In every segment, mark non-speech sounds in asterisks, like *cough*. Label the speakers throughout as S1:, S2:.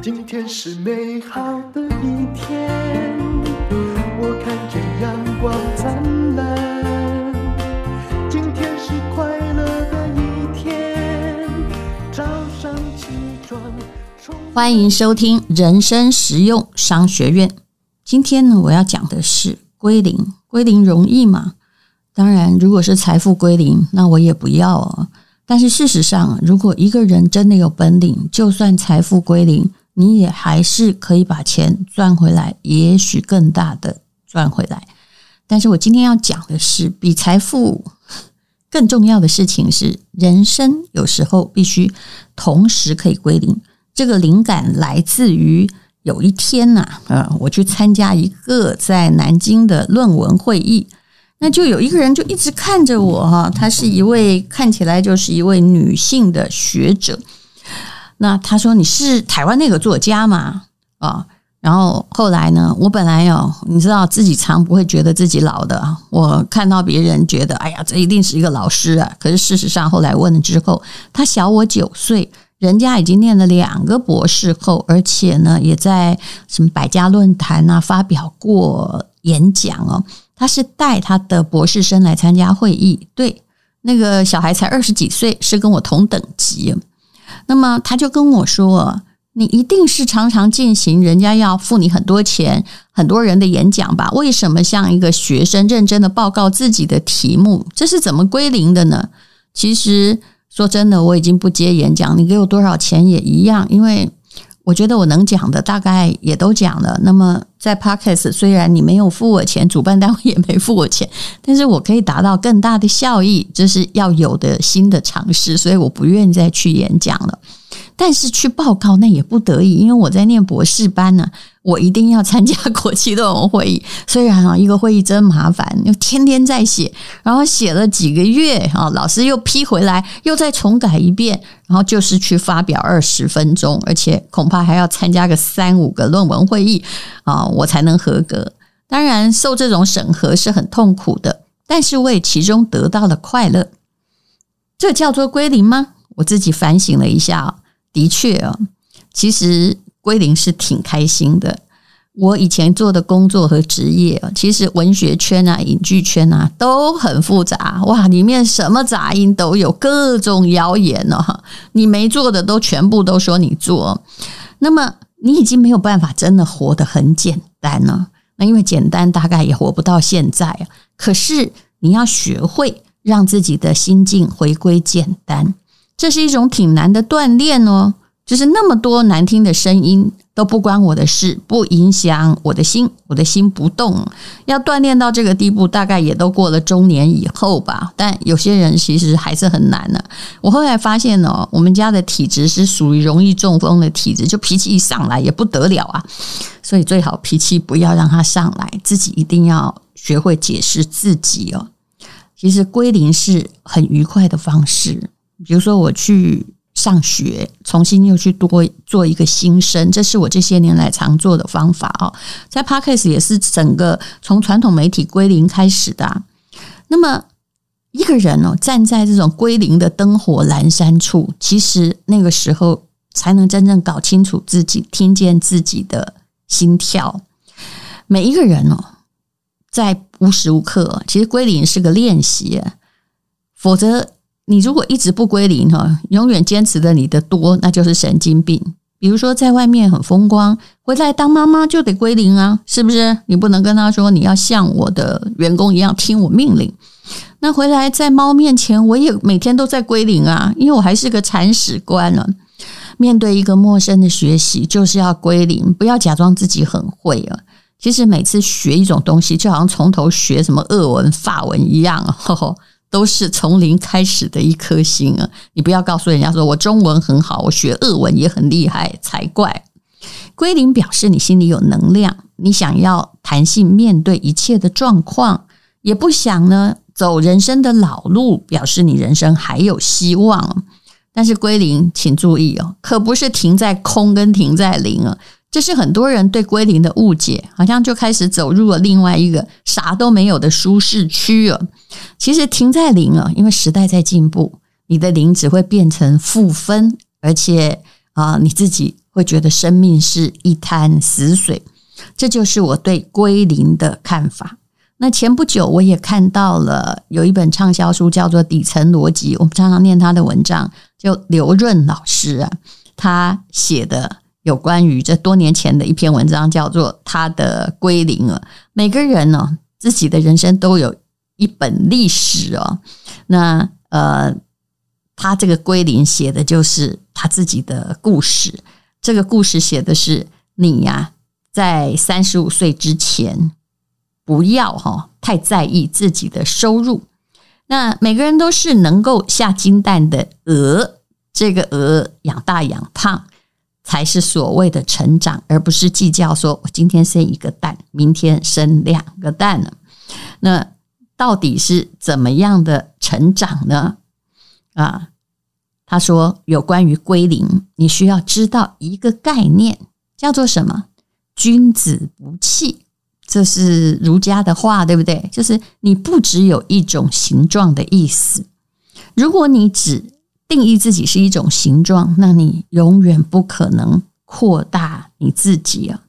S1: 今天是美好的一天，我看见阳光灿烂。今天是快乐的一天，早上起床。
S2: 欢迎收听人生实用商学院。今天呢，我要讲的是归零。归零容易吗？当然，如果是财富归零，那我也不要哦。但是事实上，如果一个人真的有本领，就算财富归零，你也还是可以把钱赚回来，也许更大的赚回来。但是我今天要讲的是，比财富 *laughs* 更重要的事情是，人生有时候必须同时可以归零。这个灵感来自于。有一天呐，呃，我去参加一个在南京的论文会议，那就有一个人就一直看着我哈，她是一位看起来就是一位女性的学者。那他说：“你是台湾那个作家吗？”啊，然后后来呢，我本来哦，你知道自己常不会觉得自己老的，我看到别人觉得，哎呀，这一定是一个老师啊。可是事实上，后来问了之后，他小我九岁。人家已经念了两个博士后，而且呢，也在什么百家论坛啊发表过演讲哦。他是带他的博士生来参加会议，对，那个小孩才二十几岁，是跟我同等级。那么他就跟我说：“你一定是常常进行人家要付你很多钱、很多人的演讲吧？为什么像一个学生认真的报告自己的题目？这是怎么归零的呢？”其实。说真的，我已经不接演讲，你给我多少钱也一样，因为我觉得我能讲的大概也都讲了。那么在 Podcast，虽然你没有付我钱，主办单位也没付我钱，但是我可以达到更大的效益，这是要有的新的尝试，所以我不愿意再去演讲了。但是去报告那也不得已，因为我在念博士班呢，我一定要参加国际论文会议。虽然啊，一个会议真麻烦，又天天在写，然后写了几个月啊，老师又批回来，又再重改一遍，然后就是去发表二十分钟，而且恐怕还要参加个三五个论文会议啊，我才能合格。当然，受这种审核是很痛苦的，但是我也其中得到了快乐。这叫做归零吗？我自己反省了一下。的确啊，其实归零是挺开心的。我以前做的工作和职业啊，其实文学圈啊、影剧圈啊都很复杂哇，里面什么杂音都有，各种谣言哦。你没做的都全部都说你做，那么你已经没有办法真的活得很简单了。那因为简单大概也活不到现在啊。可是你要学会让自己的心境回归简单。这是一种挺难的锻炼哦，就是那么多难听的声音都不关我的事，不影响我的心，我的心不动。要锻炼到这个地步，大概也都过了中年以后吧。但有些人其实还是很难呢。我后来发现哦，我们家的体质是属于容易中风的体质，就脾气一上来也不得了啊。所以最好脾气不要让它上来，自己一定要学会解释自己哦。其实归零是很愉快的方式。比如说，我去上学，重新又去多做一个新生，这是我这些年来常做的方法哦。在 Podcast 也是整个从传统媒体归零开始的。那么一个人哦，站在这种归零的灯火阑珊处，其实那个时候才能真正搞清楚自己，听见自己的心跳。每一个人哦，在无时无刻，其实归零是个练习，否则。你如果一直不归零哈，永远坚持着你的多，那就是神经病。比如说，在外面很风光，回来当妈妈就得归零啊，是不是？你不能跟他说你要像我的员工一样听我命令。那回来在猫面前，我也每天都在归零啊，因为我还是个铲屎官了。面对一个陌生的学习，就是要归零，不要假装自己很会啊。其实每次学一种东西，就好像从头学什么俄文、法文一样啊。呵 *laughs* 呵都是从零开始的一颗心啊！你不要告诉人家说我中文很好，我学俄文也很厉害才怪。归零表示你心里有能量，你想要弹性面对一切的状况，也不想呢走人生的老路，表示你人生还有希望。但是归零，请注意哦，可不是停在空跟停在零啊。这是很多人对归零的误解，好像就开始走入了另外一个啥都没有的舒适区了。其实停在零啊，因为时代在进步，你的零只会变成负分，而且啊，你自己会觉得生命是一滩死水。这就是我对归零的看法。那前不久我也看到了有一本畅销书，叫做《底层逻辑》，我们常常念他的文章，就刘润老师啊，他写的有关于这多年前的一篇文章，叫做他的归零了。每个人呢、哦，自己的人生都有一本历史哦。那呃，他这个归零写的就是他自己的故事。这个故事写的是你呀、在三十五岁之前。不要哈太在意自己的收入。那每个人都是能够下金蛋的鹅，这个鹅养大养胖才是所谓的成长，而不是计较说我今天生一个蛋，明天生两个蛋呢。那到底是怎么样的成长呢？啊，他说有关于归零，你需要知道一个概念，叫做什么？君子不器。这是儒家的话，对不对？就是你不只有一种形状的意思。如果你只定义自己是一种形状，那你永远不可能扩大你自己啊。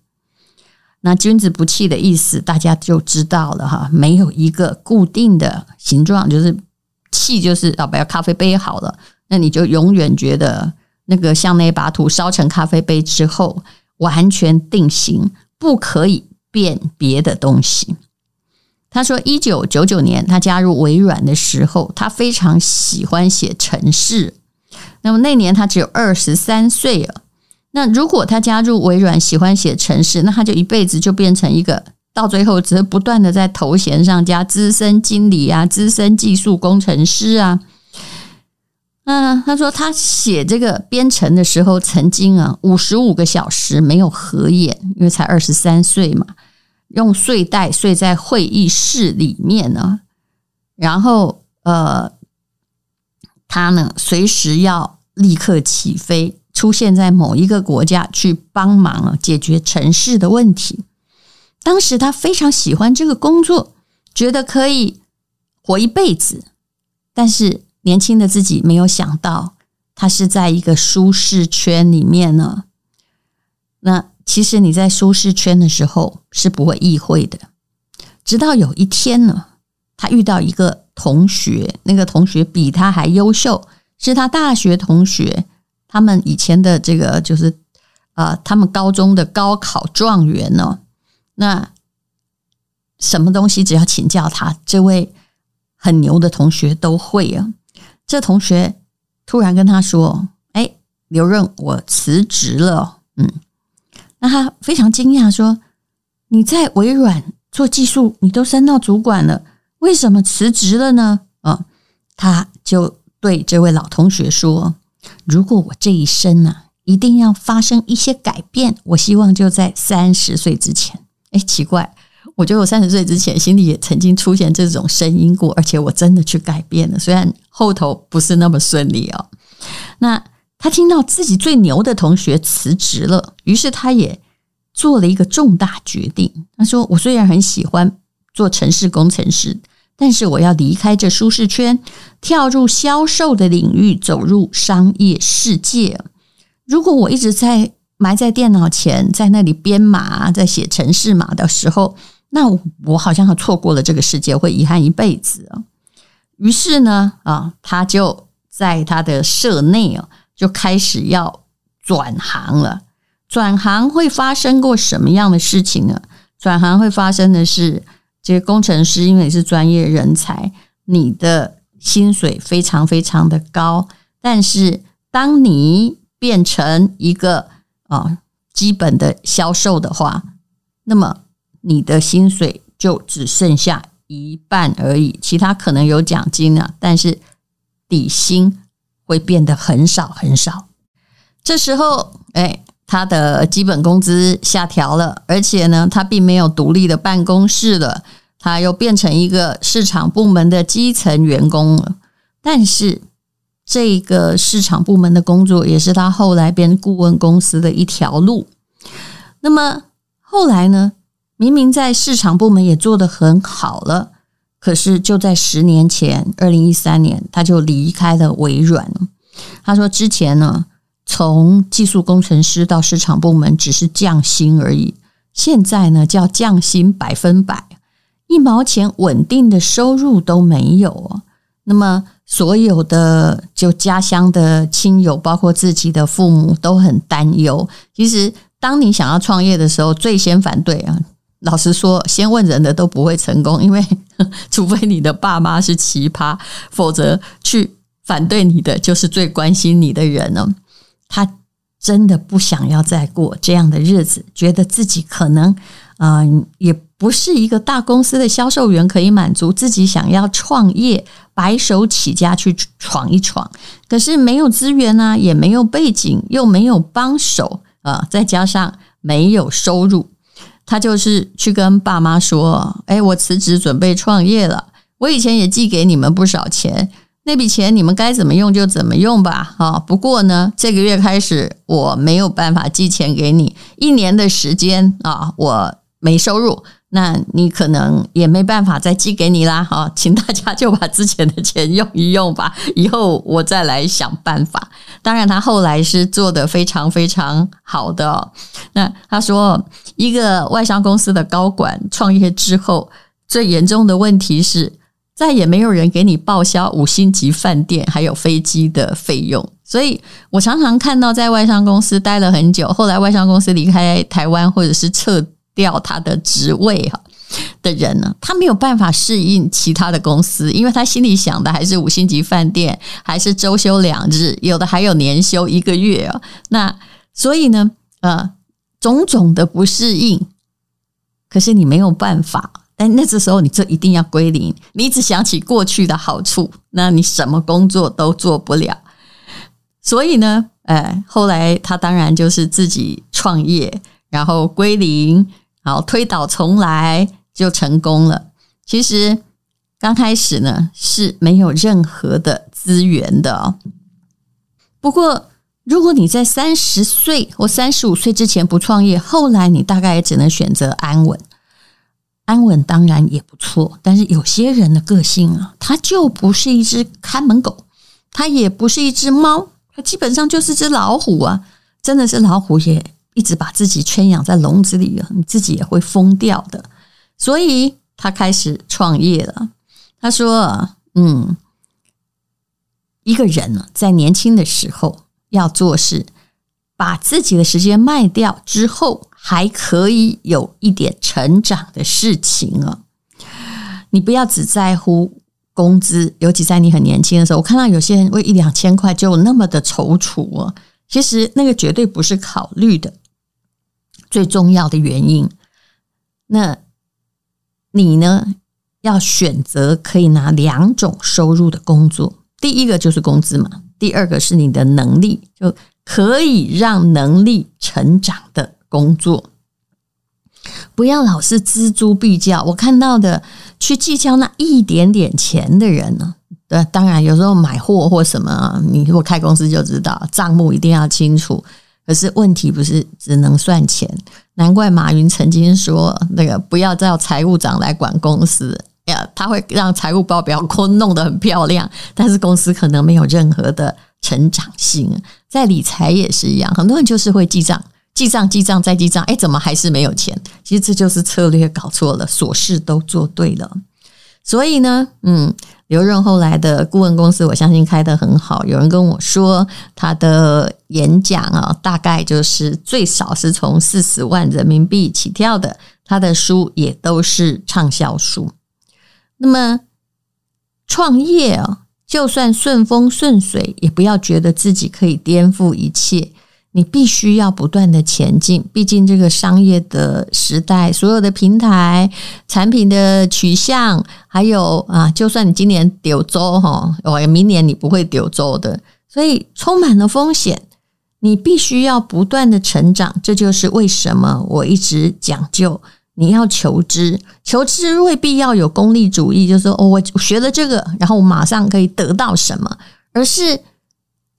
S2: 那君子不器的意思，大家就知道了哈。没有一个固定的形状，就是器，就是啊，不要咖啡杯好了，那你就永远觉得那个像那把土烧成咖啡杯之后，完全定型，不可以。变别的东西。他说，一九九九年他加入微软的时候，他非常喜欢写程式。那么那年他只有二十三岁了。那如果他加入微软，喜欢写程式，那他就一辈子就变成一个，到最后只是不断的在头衔上加资深经理啊、资深技术工程师啊。嗯，他说他写这个编程的时候，曾经啊五十五个小时没有合眼，因为才二十三岁嘛，用睡袋睡在会议室里面呢。然后呃，他呢随时要立刻起飞，出现在某一个国家去帮忙啊解决城市的问题。当时他非常喜欢这个工作，觉得可以活一辈子，但是。年轻的自己没有想到，他是在一个舒适圈里面呢。那其实你在舒适圈的时候是不会意会的，直到有一天呢，他遇到一个同学，那个同学比他还优秀，是他大学同学，他们以前的这个就是、呃，他们高中的高考状元呢。那什么东西只要请教他，这位很牛的同学都会啊。这同学突然跟他说：“哎，刘润，我辞职了。”嗯，那他非常惊讶，说：“你在微软做技术，你都升到主管了，为什么辞职了呢？”啊，他就对这位老同学说：“如果我这一生呢，一定要发生一些改变，我希望就在三十岁之前。”哎，奇怪。我觉得我三十岁之前，心里也曾经出现这种声音过，而且我真的去改变了，虽然后头不是那么顺利哦。那他听到自己最牛的同学辞职了，于是他也做了一个重大决定。他说：“我虽然很喜欢做城市工程师，但是我要离开这舒适圈，跳入销售的领域，走入商业世界。如果我一直在埋在电脑前，在那里编码，在写程式码的时候。”那我好像要错过了这个世界，会遗憾一辈子啊。于是呢，啊，他就在他的社内啊，就开始要转行了。转行会发生过什么样的事情呢？转行会发生的是，这个工程师因为你是专业人才，你的薪水非常非常的高。但是当你变成一个啊基本的销售的话，那么你的薪水就只剩下一半而已，其他可能有奖金啊，但是底薪会变得很少很少。这时候，哎，他的基本工资下调了，而且呢，他并没有独立的办公室了，他又变成一个市场部门的基层员工了。但是，这个市场部门的工作也是他后来变顾问公司的一条路。那么后来呢？明明在市场部门也做得很好了，可是就在十年前，二零一三年，他就离开了微软。他说之前呢，从技术工程师到市场部门只是降薪而已，现在呢叫降薪百分百，一毛钱稳定的收入都没有啊。那么所有的就家乡的亲友，包括自己的父母都很担忧。其实当你想要创业的时候，最先反对啊。老实说，先问人的都不会成功，因为 *laughs* 除非你的爸妈是奇葩，否则去反对你的就是最关心你的人呢。他真的不想要再过这样的日子，觉得自己可能，嗯、也不是一个大公司的销售员可以满足自己想要创业，白手起家去闯一闯。可是没有资源啊，也没有背景，又没有帮手啊、再加上没有收入。他就是去跟爸妈说：“哎，我辞职准备创业了。我以前也寄给你们不少钱，那笔钱你们该怎么用就怎么用吧。啊，不过呢，这个月开始我没有办法寄钱给你，一年的时间啊，我没收入。”那你可能也没办法再寄给你啦，*laughs* 哈，请大家就把之前的钱用一用吧，*laughs* 以后我再来想办法。当然，他后来是做得非常非常好的哦。那他说，一个外商公司的高管创业之后，最严重的问题是再也没有人给你报销五星级饭店还有飞机的费用。所以我常常看到在外商公司待了很久，后来外商公司离开台湾或者是撤。掉他的职位哈的人呢，他没有办法适应其他的公司，因为他心里想的还是五星级饭店，还是周休两日，有的还有年休一个月啊。那所以呢，呃，种种的不适应，可是你没有办法。但那这时候你就一定要归零，你只想起过去的好处，那你什么工作都做不了。所以呢，呃，后来他当然就是自己创业，然后归零。好，推倒重来就成功了。其实刚开始呢是没有任何的资源的哦。不过，如果你在三十岁或三十五岁之前不创业，后来你大概也只能选择安稳。安稳当然也不错，但是有些人的个性啊，他就不是一只看门狗，他也不是一只猫，他基本上就是只老虎啊！真的是老虎也。一直把自己圈养在笼子里，你自己也会疯掉的。所以他开始创业了。他说：“嗯，一个人呢，在年轻的时候要做事，把自己的时间卖掉之后，还可以有一点成长的事情啊。你不要只在乎工资，尤其在你很年轻的时候。我看到有些人为一两千块就那么的踌躇啊，其实那个绝对不是考虑的。”最重要的原因，那你呢？要选择可以拿两种收入的工作。第一个就是工资嘛，第二个是你的能力，就可以让能力成长的工作。不要老是锱铢必较。我看到的去计较那一点点钱的人呢，对，当然有时候买货或什么，你如果开公司就知道，账目一定要清楚。可是问题不是只能算钱，难怪马云曾经说那个不要叫财务长来管公司呀，他会让财务报表空弄得很漂亮，但是公司可能没有任何的成长性。在理财也是一样，很多人就是会记账，记账记账再记账，哎，怎么还是没有钱？其实这就是策略搞错了，琐事都做对了。所以呢，嗯，刘润后来的顾问公司，我相信开得很好。有人跟我说，他的演讲啊，大概就是最少是从四十万人民币起跳的。他的书也都是畅销书。那么创业啊，就算顺风顺水，也不要觉得自己可以颠覆一切。你必须要不断的前进，毕竟这个商业的时代，所有的平台、产品的取向，还有啊，就算你今年丢周哈，哦，明年你不会丢周的，所以充满了风险。你必须要不断的成长，这就是为什么我一直讲究你要求知，求知未必要有功利主义，就是说哦，我学了这个，然后我马上可以得到什么，而是。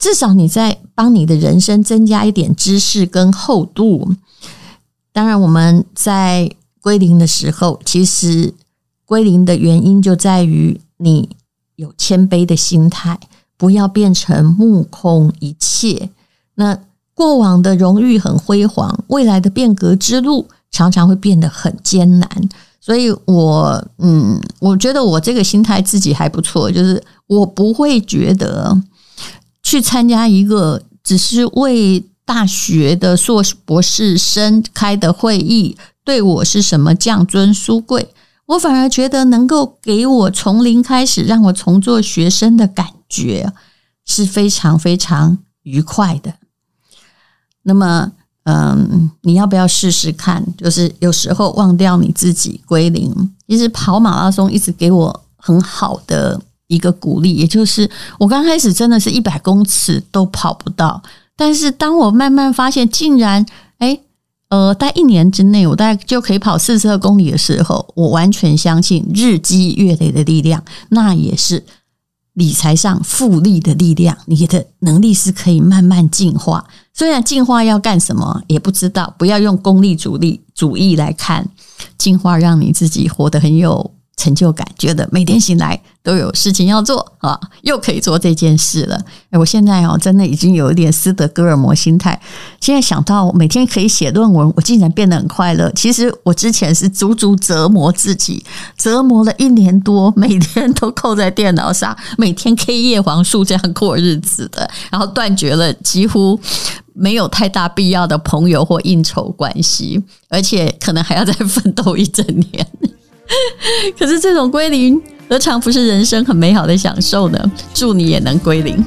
S2: 至少你在帮你的人生增加一点知识跟厚度。当然，我们在归零的时候，其实归零的原因就在于你有谦卑的心态，不要变成目空一切。那过往的荣誉很辉煌，未来的变革之路常常会变得很艰难。所以我嗯，我觉得我这个心态自己还不错，就是我不会觉得去参加一个只是为大学的硕士博士生开的会议，对我是什么降尊书贵。我反而觉得能够给我从零开始，让我重做学生的感觉是非常非常愉快的。那么，嗯，你要不要试试看？就是有时候忘掉你自己，归零。其实跑马拉松一直给我很好的一个鼓励，也就是我刚开始真的是一百公尺都跑不到，但是当我慢慢发现，竟然，诶呃，在一年之内，我大概就可以跑四十二公里的时候，我完全相信日积月累的力量，那也是理财上复利的力量。你的能力是可以慢慢进化，虽然进化要干什么也不知道，不要用功利主义主义来看进化，让你自己活得很有。成就感，觉得每天醒来都有事情要做啊，又可以做这件事了。哎，我现在哦，真的已经有一点斯德哥尔摩心态。现在想到每天可以写论文，我竟然变得很快乐。其实我之前是足足折磨自己，折磨了一年多，每天都扣在电脑上，每天 K 叶黄素这样过日子的，然后断绝了几乎没有太大必要的朋友或应酬关系，而且可能还要再奋斗一整年。*laughs* 可是这种归零，何尝不是人生很美好的享受呢？祝你也能归零。